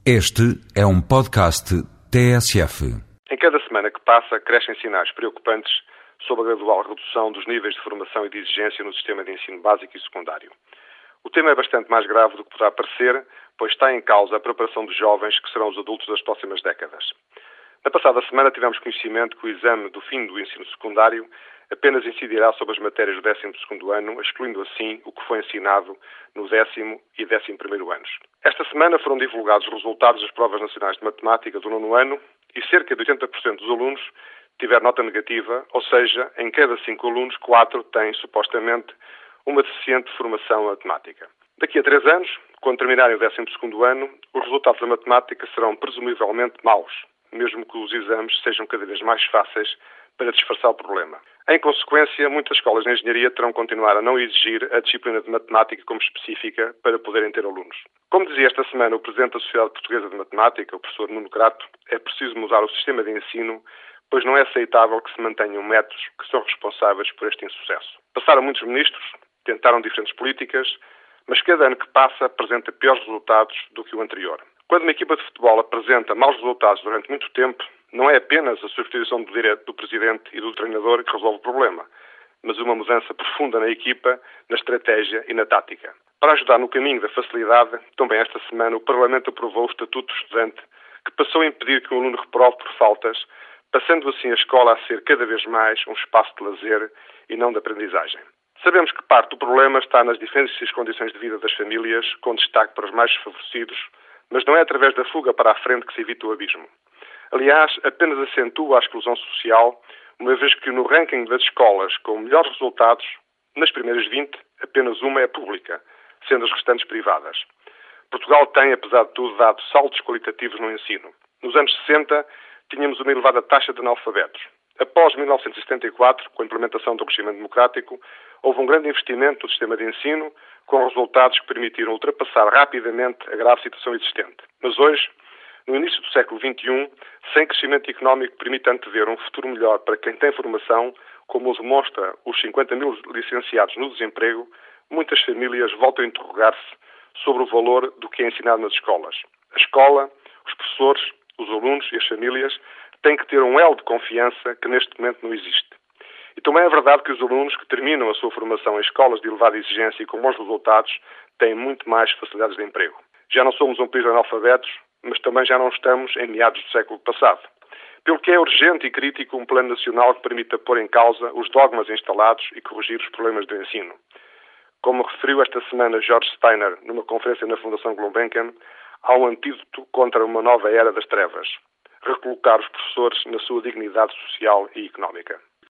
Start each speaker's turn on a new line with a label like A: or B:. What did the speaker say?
A: Este é um podcast TSF.
B: Em cada semana que passa, crescem sinais preocupantes sobre a gradual redução dos níveis de formação e de exigência no sistema de ensino básico e secundário. O tema é bastante mais grave do que poderá parecer, pois está em causa a preparação dos jovens que serão os adultos das próximas décadas. Na passada semana tivemos conhecimento que o exame do fim do ensino secundário apenas incidirá sobre as matérias do 12 ano, excluindo assim o que foi ensinado no décimo e décimo primeiro anos. Esta semana foram divulgados os resultados das provas nacionais de matemática do nono ano e cerca de 80% dos alunos tiveram nota negativa, ou seja, em cada cinco alunos, quatro têm supostamente uma deficiente formação matemática. Daqui a três anos, quando terminarem o 12 ano, os resultados da matemática serão presumivelmente maus, mesmo que os exames sejam cada vez mais fáceis para disfarçar o problema. Em consequência, muitas escolas de engenharia terão continuar a não exigir a disciplina de matemática como específica para poderem ter alunos. Como dizia esta semana o Presidente da Sociedade Portuguesa de Matemática, o professor Nuno Crato, é preciso mudar o sistema de ensino, pois não é aceitável que se mantenham métodos que são responsáveis por este insucesso. Passaram muitos ministros, tentaram diferentes políticas, mas cada ano que passa apresenta piores resultados do que o anterior. Quando uma equipa de futebol apresenta maus resultados durante muito tempo, não é apenas a substituição do, direto, do presidente e do treinador que resolve o problema, mas uma mudança profunda na equipa, na estratégia e na tática. Para ajudar no caminho da facilidade, também esta semana o Parlamento aprovou o Estatuto do Estudante, que passou a impedir que o aluno reprove por faltas, passando assim a escola a ser cada vez mais um espaço de lazer e não de aprendizagem. Sabemos que parte do problema está nas difíceis condições de vida das famílias, com destaque para os mais desfavorecidos, mas não é através da fuga para a frente que se evita o abismo. Aliás, apenas acentua a exclusão social, uma vez que no ranking das escolas com melhores resultados, nas primeiras 20, apenas uma é pública, sendo as restantes privadas. Portugal tem, apesar de tudo, dado saltos qualitativos no ensino. Nos anos 60, tínhamos uma elevada taxa de analfabetos. Após 1974, com a implementação do regime democrático, houve um grande investimento no sistema de ensino, com resultados que permitiram ultrapassar rapidamente a grave situação existente. Mas hoje, no início do século XXI, sem crescimento económico permite antever um futuro melhor para quem tem formação, como demonstra os 50 mil licenciados no desemprego, muitas famílias voltam a interrogar-se sobre o valor do que é ensinado nas escolas. A escola, os professores, os alunos e as famílias têm que ter um elo de confiança que neste momento não existe. E também é verdade que os alunos que terminam a sua formação em escolas de elevada exigência e com bons resultados têm muito mais facilidades de emprego. Já não somos um país de analfabetos, mas também já não estamos em meados do século passado. Pelo que é urgente e crítico um plano nacional que permita pôr em causa os dogmas instalados e corrigir os problemas do ensino. Como referiu esta semana George Steiner numa conferência na Fundação Gulbenkian, há um antídoto contra uma nova era das trevas recolocar os professores na sua dignidade social e económica.